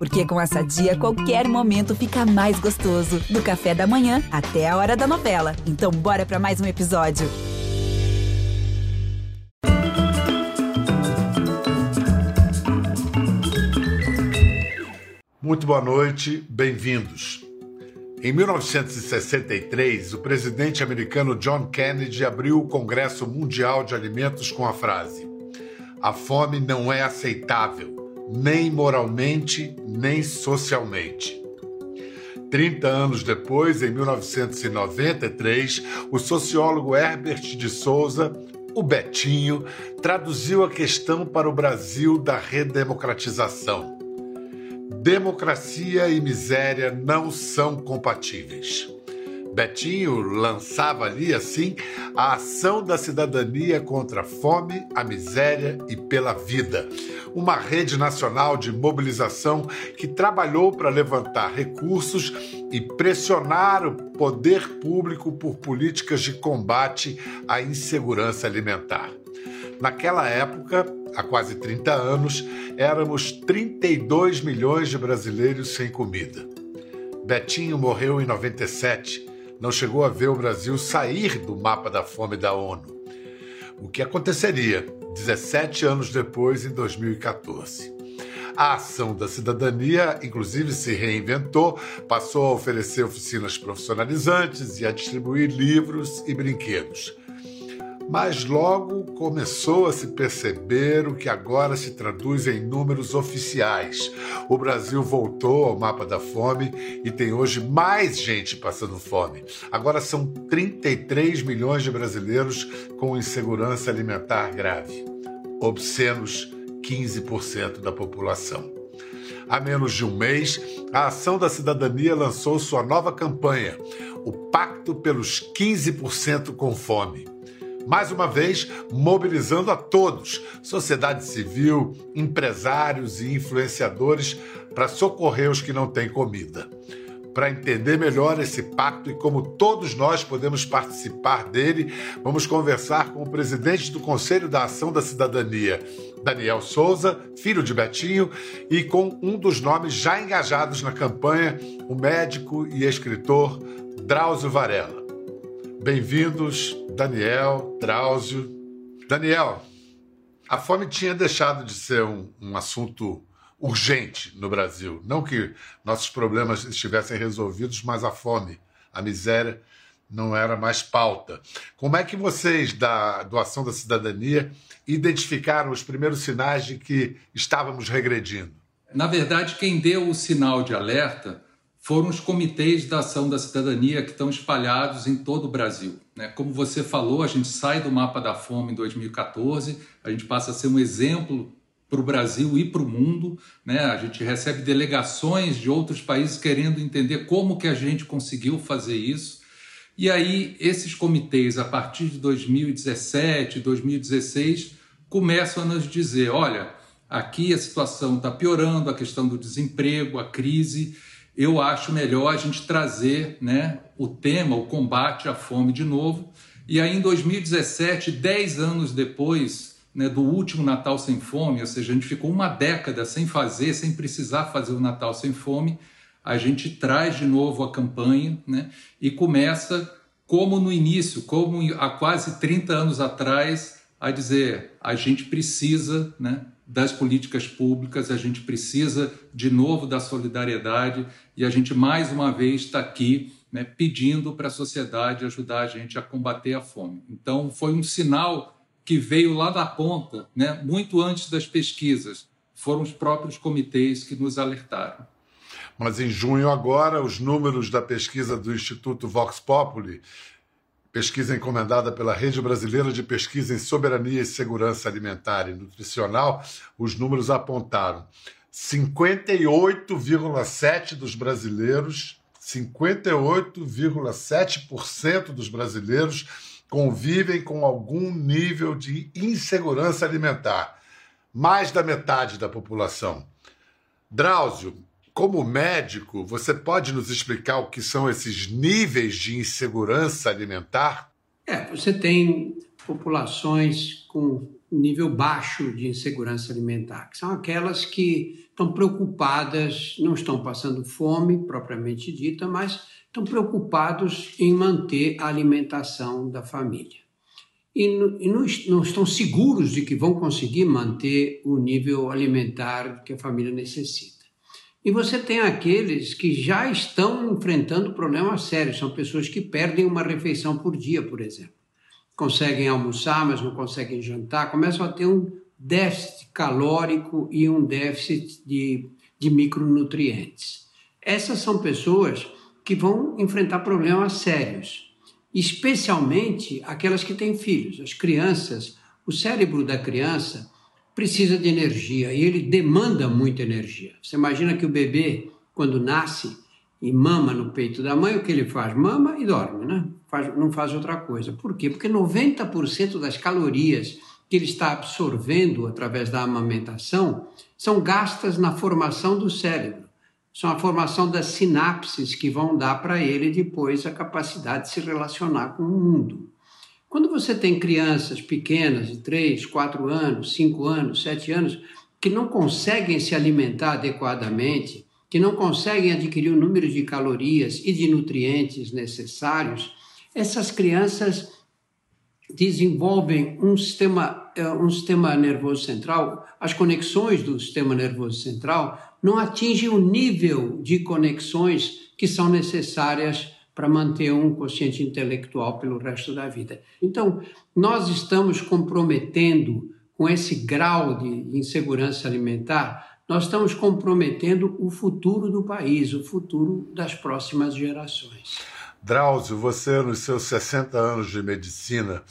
Porque com essa dia, qualquer momento fica mais gostoso. Do café da manhã até a hora da novela. Então, bora para mais um episódio. Muito boa noite, bem-vindos. Em 1963, o presidente americano John Kennedy abriu o Congresso Mundial de Alimentos com a frase: A fome não é aceitável nem moralmente, nem socialmente. 30 anos depois, em 1993, o sociólogo Herbert de Souza, o Betinho, traduziu a questão para o Brasil da redemocratização. Democracia e miséria não são compatíveis. Betinho lançava ali, assim, a ação da cidadania contra a fome, a miséria e pela vida. Uma rede nacional de mobilização que trabalhou para levantar recursos e pressionar o poder público por políticas de combate à insegurança alimentar. Naquela época, há quase 30 anos, éramos 32 milhões de brasileiros sem comida. Betinho morreu em 97 não chegou a ver o Brasil sair do mapa da fome da ONU. O que aconteceria 17 anos depois, em 2014? A ação da cidadania, inclusive, se reinventou, passou a oferecer oficinas profissionalizantes e a distribuir livros e brinquedos mas logo começou a se perceber o que agora se traduz em números oficiais. O Brasil voltou ao mapa da fome e tem hoje mais gente passando fome. Agora são 33 milhões de brasileiros com insegurança alimentar grave. Obscenos 15% da população. Há menos de um mês, a Ação da Cidadania lançou sua nova campanha, o Pacto pelos 15% com Fome mais uma vez mobilizando a todos, sociedade civil, empresários e influenciadores, para socorrer os que não têm comida. Para entender melhor esse pacto e como todos nós podemos participar dele, vamos conversar com o presidente do Conselho da Ação da Cidadania, Daniel Souza, filho de Betinho, e com um dos nomes já engajados na campanha, o médico e escritor Drauzio Varela. Bem-vindos, Daniel, Drauzio. Daniel, a fome tinha deixado de ser um, um, assunto urgente no Brasil. Não que nossos problemas estivessem resolvidos, mas a fome, a miséria, não era mais pauta. Como é que vocês, da Doação da Cidadania, identificaram os primeiros sinais de que estávamos regredindo? Na verdade, quem deu o sinal de alerta foram os comitês da ação da cidadania que estão espalhados em todo o Brasil. Né? Como você falou, a gente sai do mapa da fome em 2014, a gente passa a ser um exemplo para o Brasil e para o mundo. Né? A gente recebe delegações de outros países querendo entender como que a gente conseguiu fazer isso. E aí, esses comitês, a partir de 2017, 2016, começam a nos dizer: olha, aqui a situação está piorando, a questão do desemprego, a crise eu acho melhor a gente trazer né, o tema, o combate à fome de novo. E aí, em 2017, dez anos depois né, do último Natal Sem Fome, ou seja, a gente ficou uma década sem fazer, sem precisar fazer o Natal Sem Fome, a gente traz de novo a campanha né, e começa, como no início, como há quase 30 anos atrás, a dizer: a gente precisa né, das políticas públicas, a gente precisa de novo da solidariedade e a gente mais uma vez está aqui né, pedindo para a sociedade ajudar a gente a combater a fome. Então foi um sinal que veio lá da ponta, né, muito antes das pesquisas. Foram os próprios comitês que nos alertaram. Mas em junho agora, os números da pesquisa do Instituto Vox Populi pesquisa encomendada pela Rede Brasileira de Pesquisa em Soberania e Segurança Alimentar e Nutricional, os números apontaram 58,7% dos brasileiros, 58,7% dos brasileiros convivem com algum nível de insegurança alimentar. Mais da metade da população. Drauzio, como médico, você pode nos explicar o que são esses níveis de insegurança alimentar? É, você tem populações com nível baixo de insegurança alimentar, que são aquelas que estão preocupadas, não estão passando fome propriamente dita, mas estão preocupados em manter a alimentação da família. E, e não, não estão seguros de que vão conseguir manter o nível alimentar que a família necessita. E você tem aqueles que já estão enfrentando problemas sérios, são pessoas que perdem uma refeição por dia, por exemplo. Conseguem almoçar, mas não conseguem jantar, começam a ter um déficit calórico e um déficit de, de micronutrientes. Essas são pessoas que vão enfrentar problemas sérios, especialmente aquelas que têm filhos. As crianças, o cérebro da criança precisa de energia e ele demanda muita energia. Você imagina que o bebê, quando nasce e mama no peito da mãe, o que ele faz? Mama e dorme, né? Faz, não faz outra coisa. Por quê? Porque 90% das calorias que ele está absorvendo através da amamentação são gastas na formação do cérebro. São a formação das sinapses que vão dar para ele depois a capacidade de se relacionar com o mundo. Quando você tem crianças pequenas, de 3, 4 anos, 5 anos, 7 anos, que não conseguem se alimentar adequadamente, que não conseguem adquirir o número de calorias e de nutrientes necessários, essas crianças desenvolvem um sistema, é, um sistema nervoso central, as conexões do sistema nervoso central não atingem o nível de conexões que são necessárias para manter um consciente intelectual pelo resto da vida. Então, nós estamos comprometendo com esse grau de insegurança alimentar, nós estamos comprometendo o futuro do país, o futuro das próximas gerações. Drauzio, você, nos seus 60 anos de medicina,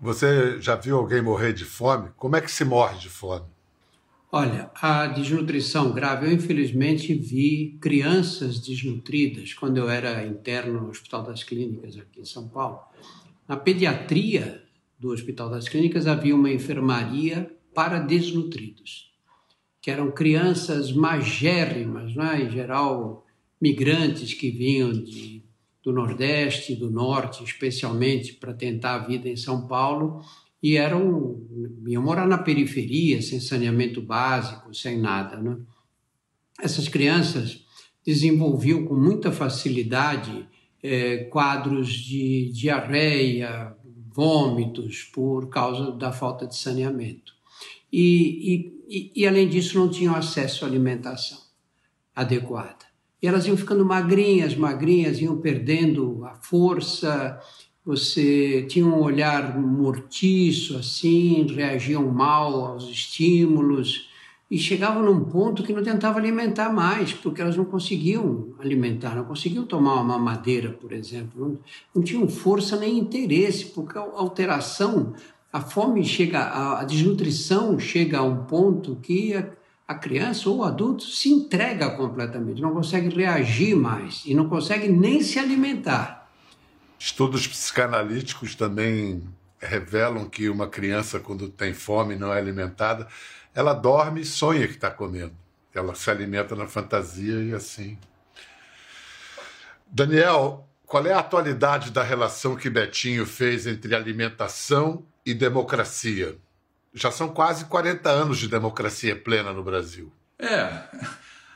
você já viu alguém morrer de fome? Como é que se morre de fome? Olha, a desnutrição grave, eu infelizmente vi crianças desnutridas quando eu era interno no Hospital das Clínicas aqui em São Paulo. Na pediatria do Hospital das Clínicas havia uma enfermaria para desnutridos, que eram crianças magérrimas, né? em geral migrantes que vinham de do Nordeste, do Norte, especialmente para tentar a vida em São Paulo, e eram iam morar na periferia, sem saneamento básico, sem nada. Né? Essas crianças desenvolviam com muita facilidade é, quadros de diarreia, vômitos, por causa da falta de saneamento. E, e, e, além disso, não tinham acesso à alimentação adequada. E elas iam ficando magrinhas, magrinhas, iam perdendo a força, você tinha um olhar mortiço, assim, reagiam mal aos estímulos e chegavam num ponto que não tentava alimentar mais, porque elas não conseguiam alimentar, não conseguiam tomar uma mamadeira, por exemplo, não, não tinham força nem interesse, porque a alteração, a fome chega, a, a desnutrição chega a um ponto que a, a criança ou o adulto se entrega completamente, não consegue reagir mais e não consegue nem se alimentar. Estudos psicanalíticos também revelam que uma criança, quando tem fome e não é alimentada, ela dorme e sonha que está comendo. Ela se alimenta na fantasia e assim. Daniel, qual é a atualidade da relação que Betinho fez entre alimentação e democracia? já são quase 40 anos de democracia plena no Brasil. É,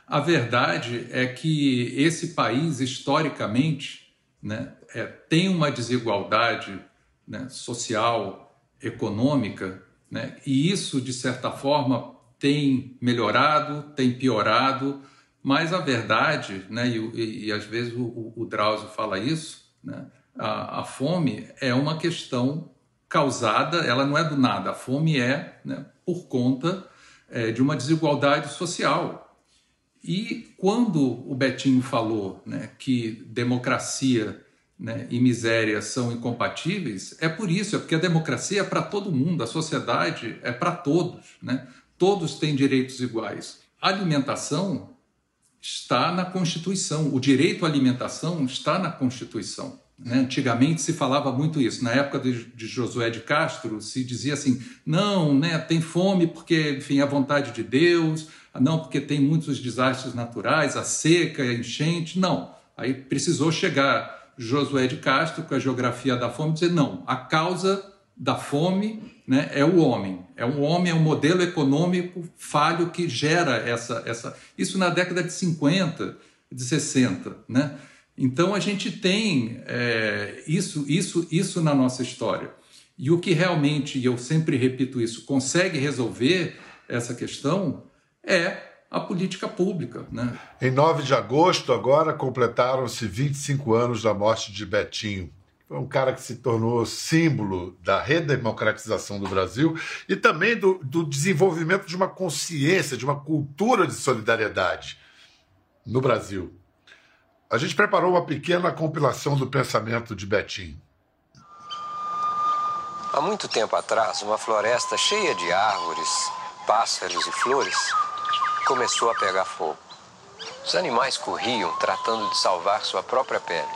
a verdade é que esse país, historicamente, né, é, tem uma desigualdade né, social, econômica, né, e isso, de certa forma, tem melhorado, tem piorado, mas a verdade, né, e, e, e às vezes o, o Drauzio fala isso, né, a, a fome é uma questão causada, ela não é do nada, a fome é né, por conta é, de uma desigualdade social. E quando o Betinho falou né, que democracia né, e miséria são incompatíveis, é por isso, é porque a democracia é para todo mundo, a sociedade é para todos, né? todos têm direitos iguais. A alimentação está na Constituição, o direito à alimentação está na Constituição. Né? Antigamente se falava muito isso. Na época de, de, Josué de Castro, se dizia assim: não, né, tem fome porque, enfim, é a vontade de Deus, não, porque tem muitos desastres naturais, a seca, a enchente. Não. Aí precisou chegar Josué de Castro com a geografia da fome e dizer: não, a causa da fome né, é o homem. É o homem, é um modelo econômico falho que gera essa. essa isso na década de 50, de 60. Né? Então a gente tem é, isso, isso, isso na nossa história. E o que realmente, e eu sempre repito isso, consegue resolver essa questão é a política pública. Né? Em 9 de agosto, agora, completaram-se 25 anos da morte de Betinho. Foi um cara que se tornou símbolo da redemocratização do Brasil e também do, do desenvolvimento de uma consciência, de uma cultura de solidariedade no Brasil. A gente preparou uma pequena compilação do pensamento de Betinho. Há muito tempo atrás, uma floresta cheia de árvores, pássaros e flores começou a pegar fogo. Os animais corriam tratando de salvar sua própria pele.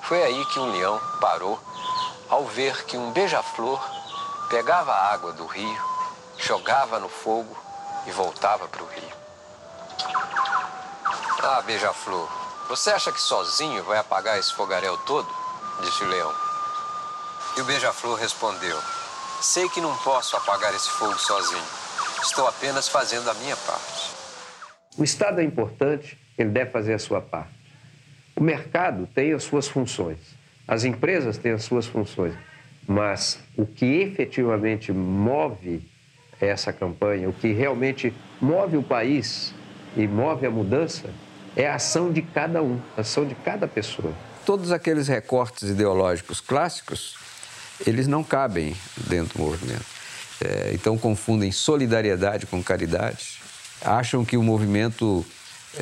Foi aí que um leão parou ao ver que um beija-flor pegava a água do rio, jogava no fogo e voltava para o rio. Ah, beija-flor, você acha que sozinho vai apagar esse fogaréu todo? Disse o leão. E o beija-flor respondeu: Sei que não posso apagar esse fogo sozinho. Estou apenas fazendo a minha parte. O Estado é importante, ele deve fazer a sua parte. O mercado tem as suas funções, as empresas têm as suas funções, mas o que efetivamente move essa campanha, o que realmente move o país e move a mudança, é a ação de cada um, a ação de cada pessoa. Todos aqueles recortes ideológicos clássicos, eles não cabem dentro do movimento. É, então confundem solidariedade com caridade, acham que o movimento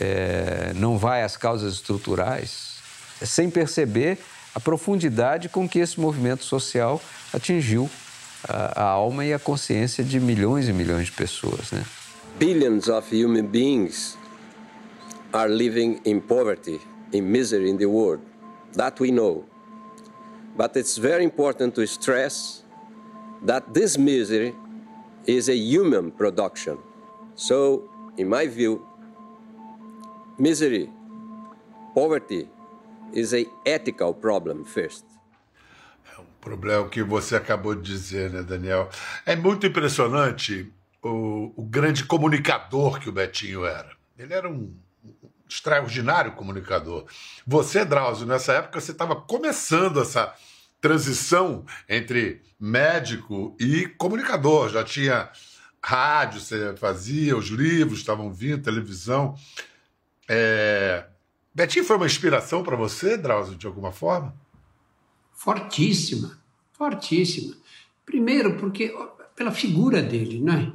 é, não vai às causas estruturais, sem perceber a profundidade com que esse movimento social atingiu a, a alma e a consciência de milhões e milhões de pessoas. Né? Billions of human beings are living in poverty, in misery in the world. That we know. But it's very important to stress that this misery is a human production. So, in my view, misery, poverty is a ethical problem first. É um problema que você acabou de dizer, né, Daniel? É muito impressionante o, o grande comunicador que o Betinho era. Ele era um extraordinário comunicador. Você, Drauzio, nessa época você estava começando essa transição entre médico e comunicador. Já tinha rádio, você fazia, os livros estavam vindo, televisão. É... Betinho foi uma inspiração para você, Drauzio, de alguma forma? Fortíssima, fortíssima. Primeiro, porque pela figura dele, não é?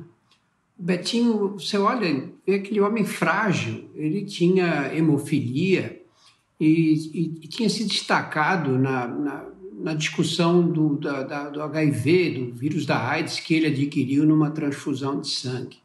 Betinho, você olha, é aquele homem frágil, ele tinha hemofilia e, e, e tinha se destacado na, na na discussão do, da, da, do HIV, do vírus da AIDS, que ele adquiriu numa transfusão de sangue.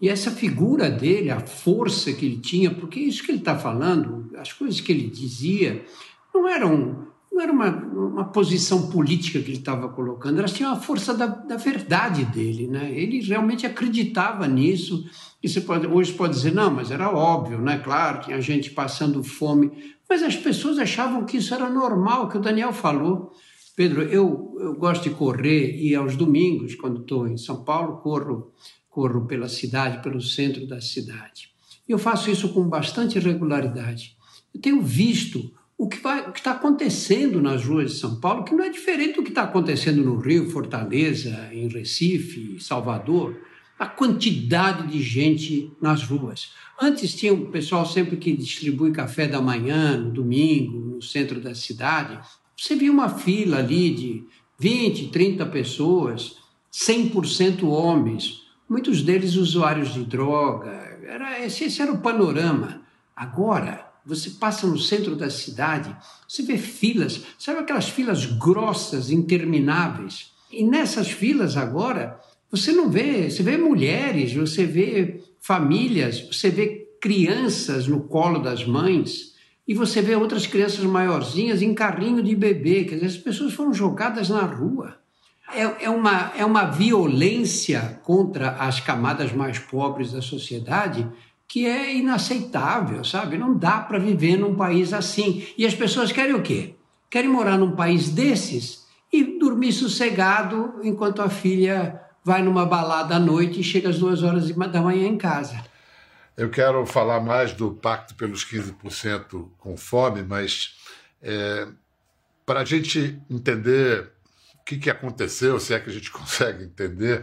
E essa figura dele, a força que ele tinha, porque isso que ele está falando, as coisas que ele dizia, não eram não era uma, uma posição política que ele estava colocando, elas tinham a força da, da verdade dele. Né? Ele realmente acreditava nisso. E você pode, hoje pode dizer, não, mas era óbvio, né? claro, tinha gente passando fome. Mas as pessoas achavam que isso era normal, que o Daniel falou. Pedro, eu, eu gosto de correr e aos domingos, quando estou em São Paulo, corro, corro pela cidade, pelo centro da cidade. Eu faço isso com bastante regularidade. Eu tenho visto o que está acontecendo nas ruas de São Paulo, que não é diferente do que está acontecendo no Rio, Fortaleza, em Recife, Salvador. A quantidade de gente nas ruas. Antes tinha o pessoal sempre que distribui café da manhã, no domingo, no centro da cidade. Você via uma fila ali de 20, 30 pessoas, 100% homens, muitos deles usuários de droga. Era, esse, esse era o panorama. Agora, você passa no centro da cidade, você vê filas, sabe aquelas filas grossas, intermináveis? E nessas filas agora, você não vê, você vê mulheres, você vê famílias, você vê crianças no colo das mães e você vê outras crianças maiorzinhas em carrinho de bebê. Quer dizer, as pessoas foram jogadas na rua. É, é, uma, é uma violência contra as camadas mais pobres da sociedade que é inaceitável, sabe? Não dá para viver num país assim. E as pessoas querem o quê? Querem morar num país desses e dormir sossegado enquanto a filha vai numa balada à noite e chega às duas horas da manhã em casa. Eu quero falar mais do Pacto pelos 15% com fome, mas é, para a gente entender o que, que aconteceu, se é que a gente consegue entender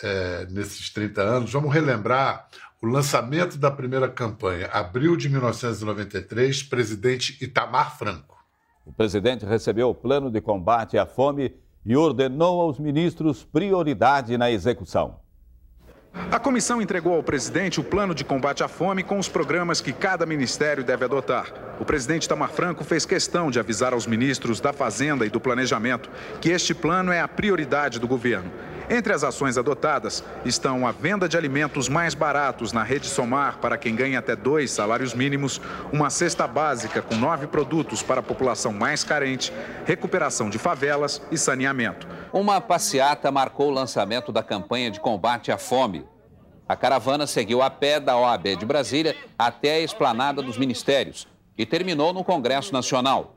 é, nesses 30 anos, vamos relembrar o lançamento da primeira campanha, abril de 1993, presidente Itamar Franco. O presidente recebeu o plano de combate à fome e ordenou aos ministros prioridade na execução. A comissão entregou ao presidente o plano de combate à fome com os programas que cada ministério deve adotar. O presidente Tamar Franco fez questão de avisar aos ministros da Fazenda e do Planejamento que este plano é a prioridade do governo. Entre as ações adotadas estão a venda de alimentos mais baratos na rede Somar para quem ganha até dois salários mínimos, uma cesta básica com nove produtos para a população mais carente, recuperação de favelas e saneamento. Uma passeata marcou o lançamento da campanha de combate à fome. A caravana seguiu a pé da OAB de Brasília até a esplanada dos ministérios e terminou no Congresso Nacional.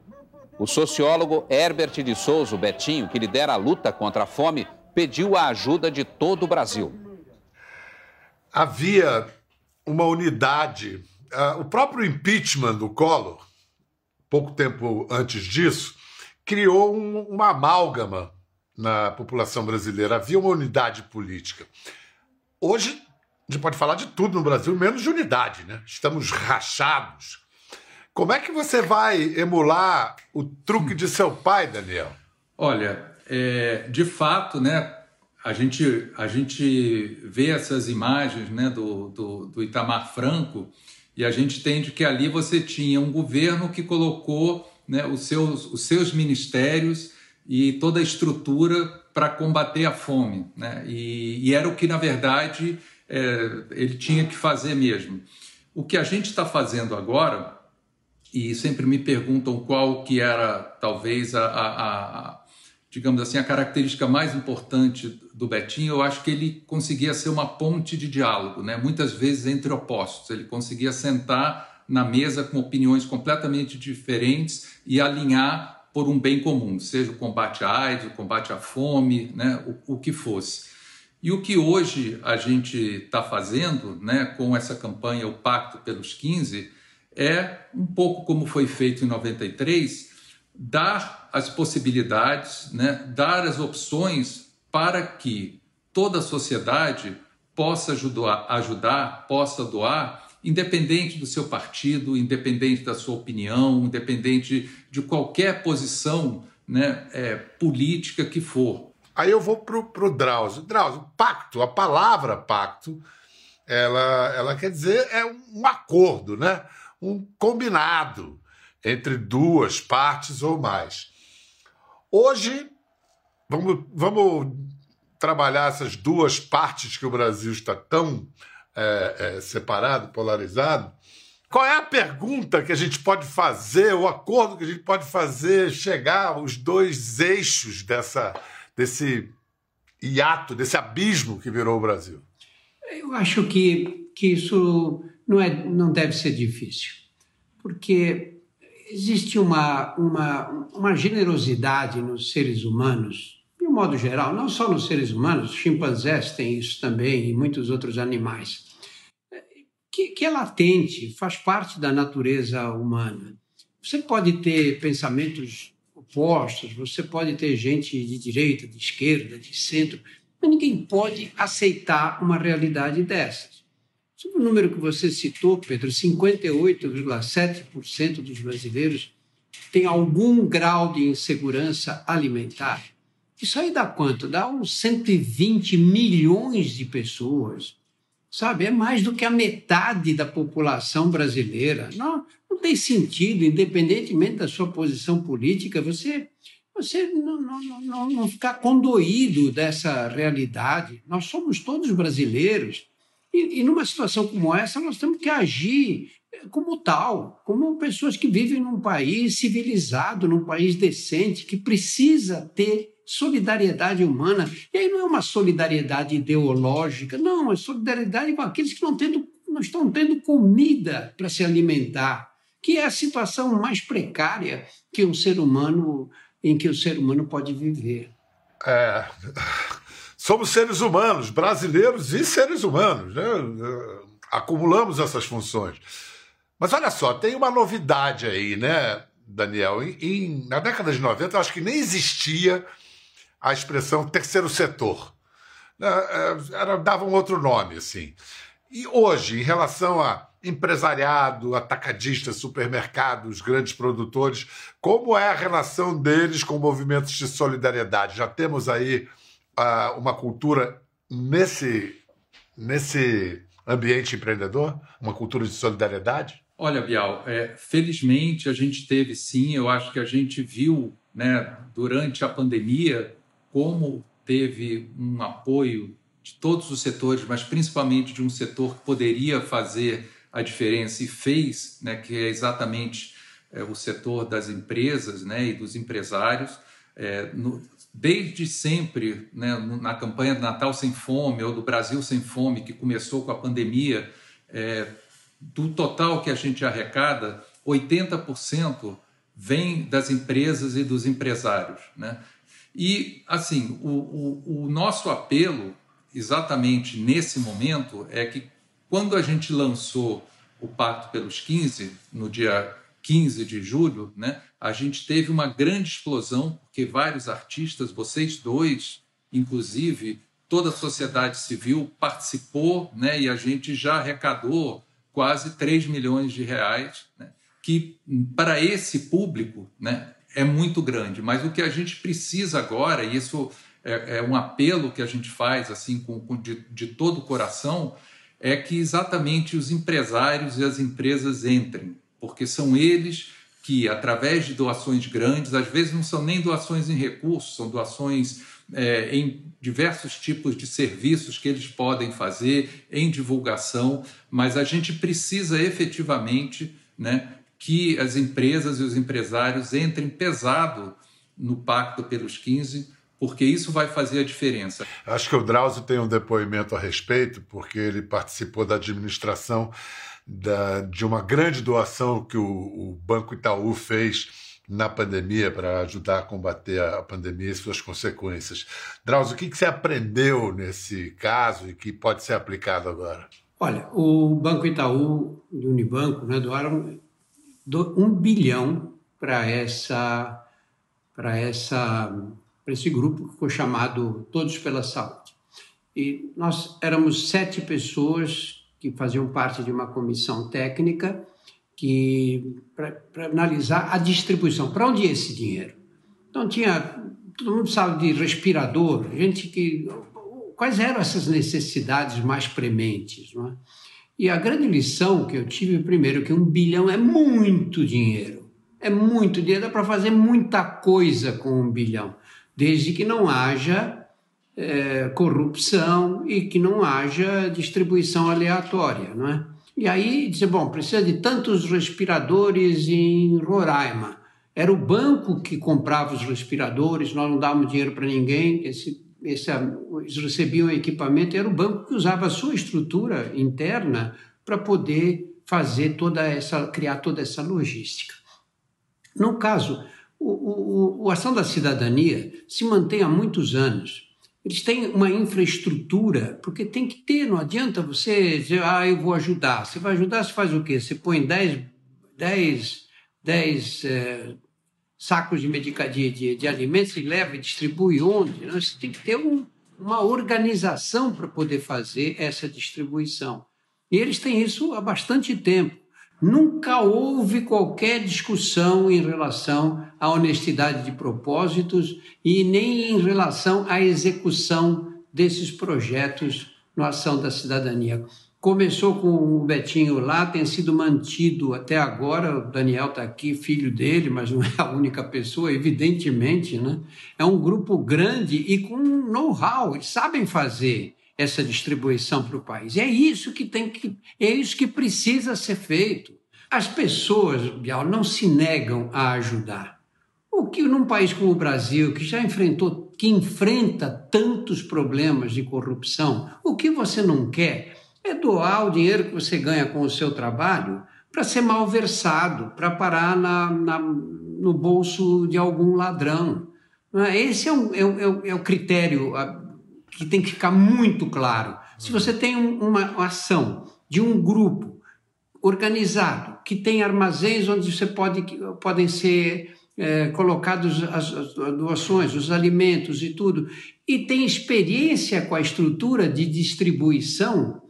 O sociólogo Herbert de Souza Betinho, que lidera a luta contra a fome, pediu a ajuda de todo o Brasil. Havia uma unidade. Uh, o próprio impeachment do Collor, pouco tempo antes disso, criou um, uma amálgama na população brasileira. Havia uma unidade política. Hoje, a gente pode falar de tudo no Brasil, menos de unidade, né? Estamos rachados. Como é que você vai emular o truque de seu pai, Daniel? Olha, é, de fato, né, a gente, a gente vê essas imagens né, do, do, do, Itamar Franco e a gente entende que ali você tinha um governo que colocou né, os, seus, os seus ministérios e toda a estrutura para combater a fome. Né? E, e, era o que, na verdade, é, ele tinha que fazer mesmo. O que a gente está fazendo agora, e sempre me perguntam qual que era talvez a, a, a digamos assim, a característica mais importante do Betinho, eu acho que ele conseguia ser uma ponte de diálogo, né? muitas vezes entre opostos. Ele conseguia sentar na mesa com opiniões completamente diferentes e alinhar por um bem comum, seja o combate à AIDS, o combate à fome, né? o, o que fosse. E o que hoje a gente está fazendo né, com essa campanha, o Pacto pelos 15, é um pouco como foi feito em 93, dar as possibilidades, né, dar as opções para que toda a sociedade possa ajudar, ajudar, possa doar, independente do seu partido, independente da sua opinião, independente de qualquer posição né, é, política que for. Aí eu vou para o Drauzio. Drauzio, pacto, a palavra pacto, ela, ela quer dizer é um acordo, né? um combinado entre duas partes ou mais. Hoje, vamos, vamos trabalhar essas duas partes que o Brasil está tão é, é, separado, polarizado. Qual é a pergunta que a gente pode fazer, o acordo que a gente pode fazer, chegar aos dois eixos dessa, desse hiato, desse abismo que virou o Brasil? Eu acho que, que isso não, é, não deve ser difícil, porque existe uma, uma, uma generosidade nos seres humanos, de um modo geral, não só nos seres humanos, chimpanzés têm isso também e muitos outros animais, que, que é latente, faz parte da natureza humana. Você pode ter pensamentos opostos, você pode ter gente de direita, de esquerda, de centro, mas ninguém pode aceitar uma realidade dessas. Sobre o número que você citou, Pedro, 58,7% dos brasileiros têm algum grau de insegurança alimentar. Isso aí dá quanto? Dá uns 120 milhões de pessoas. Sabe? É mais do que a metade da população brasileira. Não, não tem sentido, independentemente da sua posição política, você você não, não, não, não ficar condoído dessa realidade. Nós somos todos brasileiros e, e numa situação como essa, nós temos que agir como tal, como pessoas que vivem num país civilizado, num país decente, que precisa ter solidariedade humana. E aí não é uma solidariedade ideológica, não, é solidariedade com aqueles que não, tendo, não estão tendo comida para se alimentar, que é a situação mais precária que um ser humano em que o ser humano pode viver. é, somos seres humanos, brasileiros e seres humanos, né? acumulamos essas funções. Mas olha só, tem uma novidade aí, né, Daniel? Em, em, na década de 90, eu acho que nem existia a expressão terceiro setor. Né, é, era, dava um outro nome, assim. E hoje, em relação a empresariado, atacadistas, supermercados, grandes produtores, como é a relação deles com movimentos de solidariedade? Já temos aí uma cultura nesse, nesse ambiente empreendedor? Uma cultura de solidariedade? Olha, Bial, é, felizmente a gente teve sim, eu acho que a gente viu né, durante a pandemia como teve um apoio de todos os setores, mas principalmente de um setor que poderia fazer a diferença e fez, né, que é exatamente é, o setor das empresas né, e dos empresários. É, no, desde sempre, né, na campanha do Natal Sem Fome ou do Brasil Sem Fome, que começou com a pandemia, é, do total que a gente arrecada, 80% vem das empresas e dos empresários. Né? E, assim, o, o, o nosso apelo, exatamente nesse momento, é que quando a gente lançou o Pacto pelos 15, no dia 15 de julho, né, a gente teve uma grande explosão, porque vários artistas, vocês dois, inclusive, toda a sociedade civil participou, né, e a gente já arrecadou quase 3 milhões de reais, né, que para esse público né, é muito grande. Mas o que a gente precisa agora, e isso é, é um apelo que a gente faz assim com, com de, de todo o coração, é que exatamente os empresários e as empresas entrem, porque são eles que, através de doações grandes, às vezes não são nem doações em recursos, são doações é, em diversos tipos de serviços que eles podem fazer, em divulgação, mas a gente precisa efetivamente né, que as empresas e os empresários entrem pesado no Pacto pelos 15 porque isso vai fazer a diferença. Acho que o Drauzio tem um depoimento a respeito, porque ele participou da administração da, de uma grande doação que o, o Banco Itaú fez na pandemia para ajudar a combater a pandemia e suas consequências. Drauzio, o que, que você aprendeu nesse caso e que pode ser aplicado agora? Olha, o Banco Itaú e o Unibanco né, doaram um bilhão para essa, para essa para esse grupo que foi chamado Todos pela Saúde. E nós éramos sete pessoas que faziam parte de uma comissão técnica que para analisar a distribuição, para onde ia esse dinheiro. Então tinha todo mundo sabe de respirador, gente que quais eram essas necessidades mais prementes, não é? E a grande lição que eu tive primeiro que um bilhão é muito dinheiro, é muito dinheiro, dá para fazer muita coisa com um bilhão desde que não haja é, corrupção e que não haja distribuição aleatória, não é? E aí dizer, bom, precisa de tantos respiradores em Roraima. Era o banco que comprava os respiradores, nós não dávamos dinheiro para ninguém, esse, esse, eles recebiam equipamento, era o banco que usava a sua estrutura interna para poder fazer toda essa, criar toda essa logística. No caso o, o, o Ação da Cidadania se mantém há muitos anos. Eles têm uma infraestrutura, porque tem que ter, não adianta você dizer, ah, eu vou ajudar. Você vai ajudar, você faz o quê? Você põe 10, 10, 10 é, sacos de, medica, de, de, de, alimentos e leva e distribui onde? Você tem que ter um, uma organização para poder fazer essa distribuição. E eles têm isso há bastante tempo. Nunca houve qualquer discussão em relação à honestidade de propósitos e nem em relação à execução desses projetos no Ação da Cidadania. Começou com o Betinho lá, tem sido mantido até agora. O Daniel está aqui, filho dele, mas não é a única pessoa, evidentemente. Né? É um grupo grande e com know-how, eles sabem fazer essa distribuição para o país. E é isso que tem que, é isso que precisa ser feito. As pessoas, Bial, não se negam a ajudar. O que num país como o Brasil, que já enfrentou, que enfrenta tantos problemas de corrupção, o que você não quer é doar o dinheiro que você ganha com o seu trabalho para ser malversado, para parar na, na, no bolso de algum ladrão. É? Esse é, um, é, é, é o critério que tem que ficar muito claro. Se você tem uma ação de um grupo organizado que tem armazéns onde você pode podem ser é, colocados as, as, doações, os alimentos e tudo, e tem experiência com a estrutura de distribuição,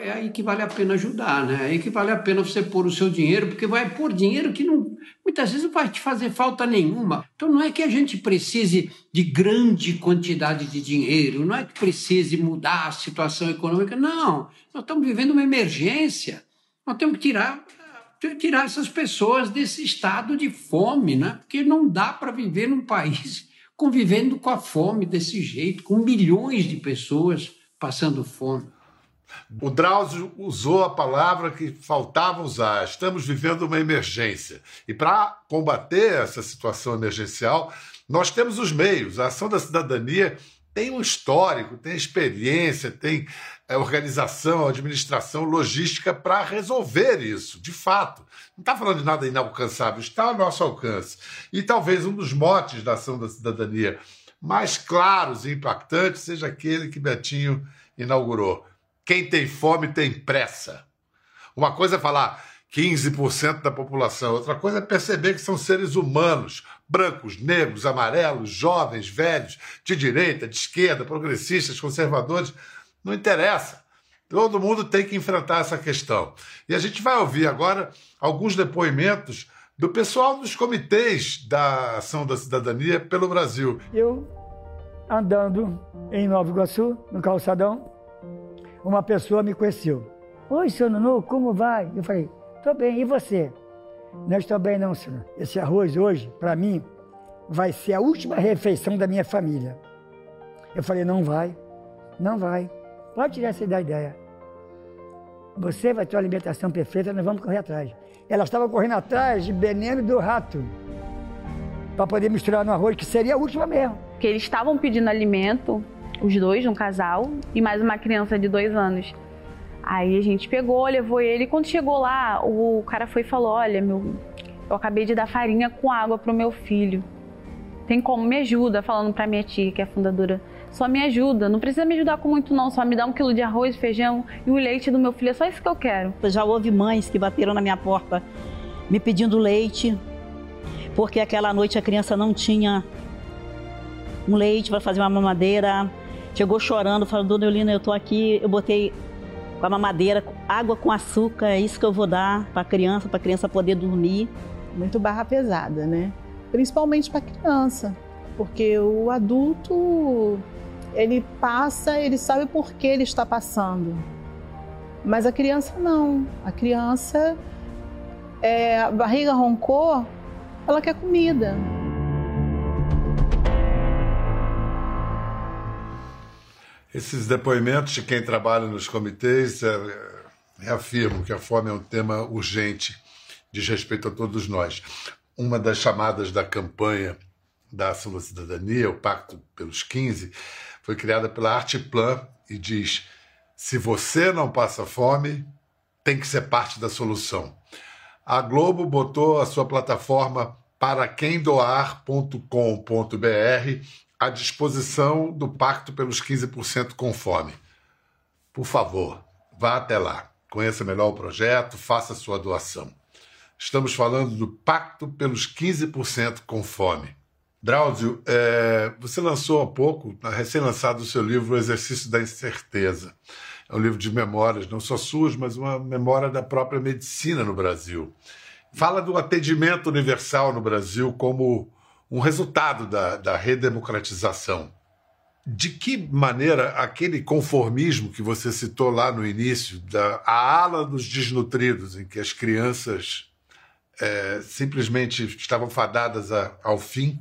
é aí que vale a pena ajudar, né? É aí que vale a pena você pôr o seu dinheiro, porque vai pôr dinheiro que não, muitas vezes não vai te fazer falta nenhuma. Então não é que a gente precise de grande quantidade de dinheiro, não é que precise mudar a situação econômica, não. Nós estamos vivendo uma emergência. Nós temos que tirar tirar essas pessoas desse estado de fome, né? Porque não dá para viver num país convivendo com a fome desse jeito, com milhões de pessoas passando fome. O Drauzio usou a palavra que faltava usar. Estamos vivendo uma emergência. E para combater essa situação emergencial, nós temos os meios. A ação da cidadania tem um histórico, tem experiência, tem é, organização, administração, logística para resolver isso, de fato. Não está falando de nada inalcançável, está ao nosso alcance. E talvez um dos motes da ação da cidadania mais claros e impactantes seja aquele que Betinho inaugurou. Quem tem fome tem pressa. Uma coisa é falar 15% da população, outra coisa é perceber que são seres humanos, brancos, negros, amarelos, jovens, velhos, de direita, de esquerda, progressistas, conservadores, não interessa. Todo mundo tem que enfrentar essa questão. E a gente vai ouvir agora alguns depoimentos do pessoal dos comitês da Ação da Cidadania pelo Brasil. Eu, andando em Nova Iguaçu, no calçadão, uma pessoa me conheceu. Oi, senhor Nuno, como vai? Eu falei, estou bem, e você? Não estou bem não, senhor. Esse arroz hoje, para mim, vai ser a última refeição da minha família. Eu falei, não vai, não vai. Pode tirar essa da ideia. Você vai ter uma alimentação perfeita, nós vamos correr atrás. Ela estava correndo atrás de veneno do rato, para poder misturar no arroz, que seria a última mesmo. Porque eles estavam pedindo alimento, os dois, um casal, e mais uma criança de dois anos. Aí a gente pegou, levou ele. E quando chegou lá, o cara foi e falou: Olha, meu, eu acabei de dar farinha com água pro meu filho. Tem como? Me ajuda, falando pra minha tia, que é a fundadora. Só me ajuda, não precisa me ajudar com muito não, só me dá um quilo de arroz, feijão e o leite do meu filho, é só isso que eu quero. Já houve mães que bateram na minha porta me pedindo leite, porque aquela noite a criança não tinha um leite para fazer uma mamadeira. Chegou chorando, falou, Dona Eulina, eu tô aqui, eu botei com a mamadeira, água com açúcar, é isso que eu vou dar para a criança, para a criança poder dormir. Muito barra pesada, né? Principalmente para criança, porque o adulto ele passa, ele sabe por que ele está passando. Mas a criança não. A criança, é, a barriga roncou, ela quer comida. Esses depoimentos de quem trabalha nos comitês é, reafirmam que a fome é um tema urgente, diz respeito a todos nós. Uma das chamadas da campanha da Ação da Cidadania, o Pacto pelos 15, foi criada pela Arteplan e diz: se você não passa fome, tem que ser parte da solução. A Globo botou a sua plataforma para à disposição do Pacto pelos 15% com Fome. Por favor, vá até lá, conheça melhor o projeto, faça sua doação. Estamos falando do Pacto pelos 15% com Fome. Drauzio, é, você lançou há pouco, recém-lançado, o seu livro O Exercício da Incerteza. É um livro de memórias, não só suas, mas uma memória da própria medicina no Brasil. Fala do atendimento universal no Brasil como um resultado da, da redemocratização. De que maneira aquele conformismo que você citou lá no início, da, a ala dos desnutridos, em que as crianças é, simplesmente estavam fadadas a, ao fim,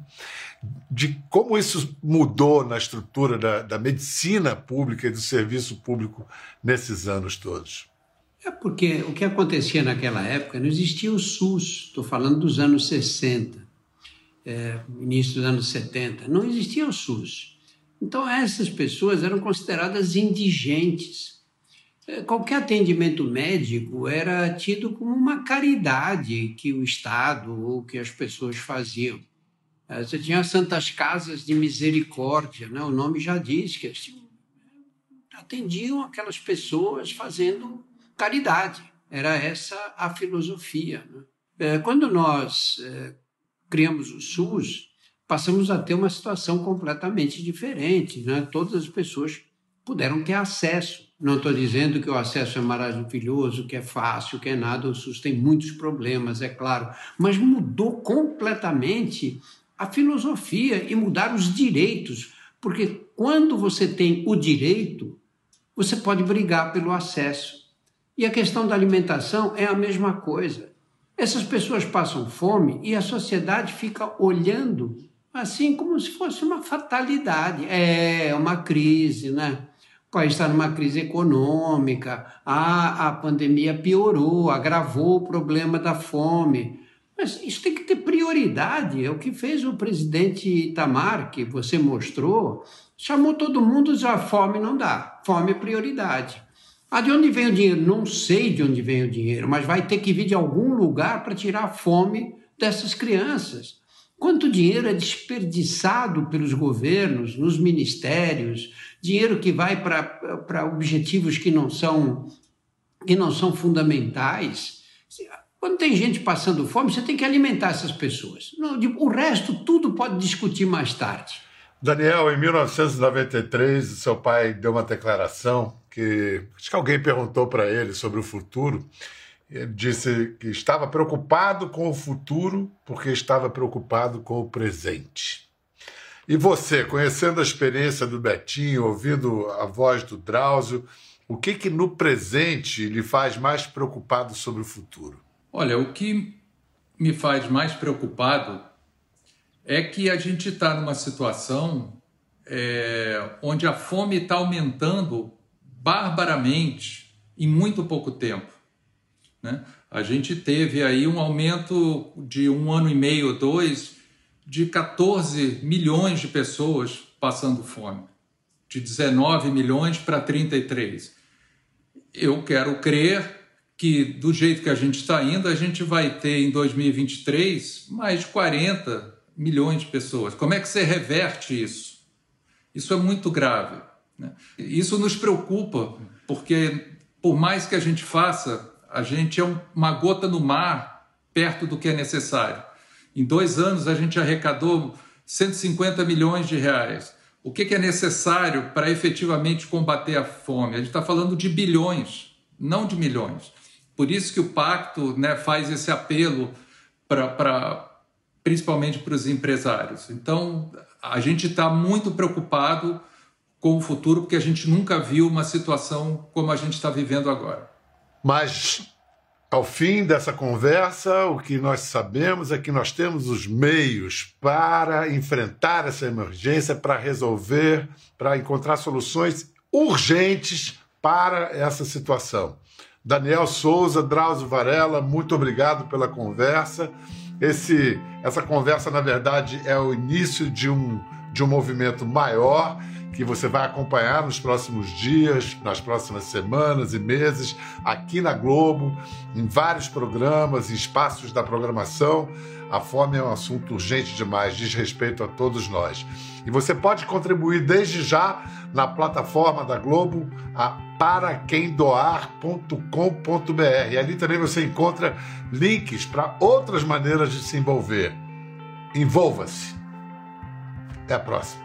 de como isso mudou na estrutura da, da medicina pública e do serviço público nesses anos todos? É porque o que acontecia naquela época não existia o SUS, estou falando dos anos 60 é, início dos anos 70, não existia o SUS. Então, essas pessoas eram consideradas indigentes. É, qualquer atendimento médico era tido como uma caridade que o Estado ou que as pessoas faziam. É, você tinha Santas Casas de Misericórdia, né? o nome já diz que atendiam aquelas pessoas fazendo caridade. Era essa a filosofia. Né? É, quando nós criamos o SUS, passamos a ter uma situação completamente diferente. Né? Todas as pessoas puderam ter acesso. Não estou dizendo que o acesso é maravilhoso, que é fácil, que é nada. O SUS tem muitos problemas, é claro, mas mudou completamente a filosofia e mudar os direitos, porque quando você tem o direito, você pode brigar pelo acesso. E a questão da alimentação é a mesma coisa. Essas pessoas passam fome e a sociedade fica olhando assim como se fosse uma fatalidade. É uma crise, né? O país está numa crise econômica, a, a pandemia piorou, agravou o problema da fome. Mas isso tem que ter prioridade. É o que fez o presidente Itamar, que você mostrou, chamou todo mundo e a fome não dá. Fome é prioridade. Ah, de onde vem o dinheiro? Não sei de onde vem o dinheiro, mas vai ter que vir de algum lugar para tirar a fome dessas crianças. Quanto dinheiro é desperdiçado pelos governos, nos ministérios, dinheiro que vai para objetivos que não são que não são fundamentais. Quando tem gente passando fome, você tem que alimentar essas pessoas. O resto, tudo pode discutir mais tarde. Daniel, em 1993, seu pai deu uma declaração que acho que alguém perguntou para ele sobre o futuro. Ele disse que estava preocupado com o futuro porque estava preocupado com o presente. E você, conhecendo a experiência do Betinho, ouvindo a voz do Drauzio, o que que no presente lhe faz mais preocupado sobre o futuro? Olha, o que me faz mais preocupado é que a gente está numa situação é, onde a fome está aumentando barbaramente em muito pouco tempo. Né? A gente teve aí um aumento de um ano e meio, dois, de 14 milhões de pessoas passando fome, de 19 milhões para 33. Eu quero crer que do jeito que a gente está indo, a gente vai ter em 2023 mais de 40 milhões de pessoas. Como é que você reverte isso? Isso é muito grave. Né? Isso nos preocupa, porque por mais que a gente faça, a gente é uma gota no mar perto do que é necessário. Em dois anos, a gente arrecadou 150 milhões de reais. O que é necessário para efetivamente combater a fome? A gente está falando de bilhões, não de milhões. Por isso que o pacto né, faz esse apelo para principalmente para os empresários. Então, a gente está muito preocupado com o futuro porque a gente nunca viu uma situação como a gente está vivendo agora. Mas, ao fim dessa conversa, o que nós sabemos é que nós temos os meios para enfrentar essa emergência, para resolver, para encontrar soluções urgentes para essa situação. Daniel Souza, Drauzio Varela, muito obrigado pela conversa. Esse, essa conversa, na verdade, é o início de um, de um movimento maior que você vai acompanhar nos próximos dias, nas próximas semanas e meses, aqui na Globo, em vários programas, em espaços da programação. A fome é um assunto urgente demais, diz respeito a todos nós. E você pode contribuir desde já na plataforma da Globo, a paraquemdoar.com.br. Ali também você encontra links para outras maneiras de se envolver. Envolva-se. Até a próxima.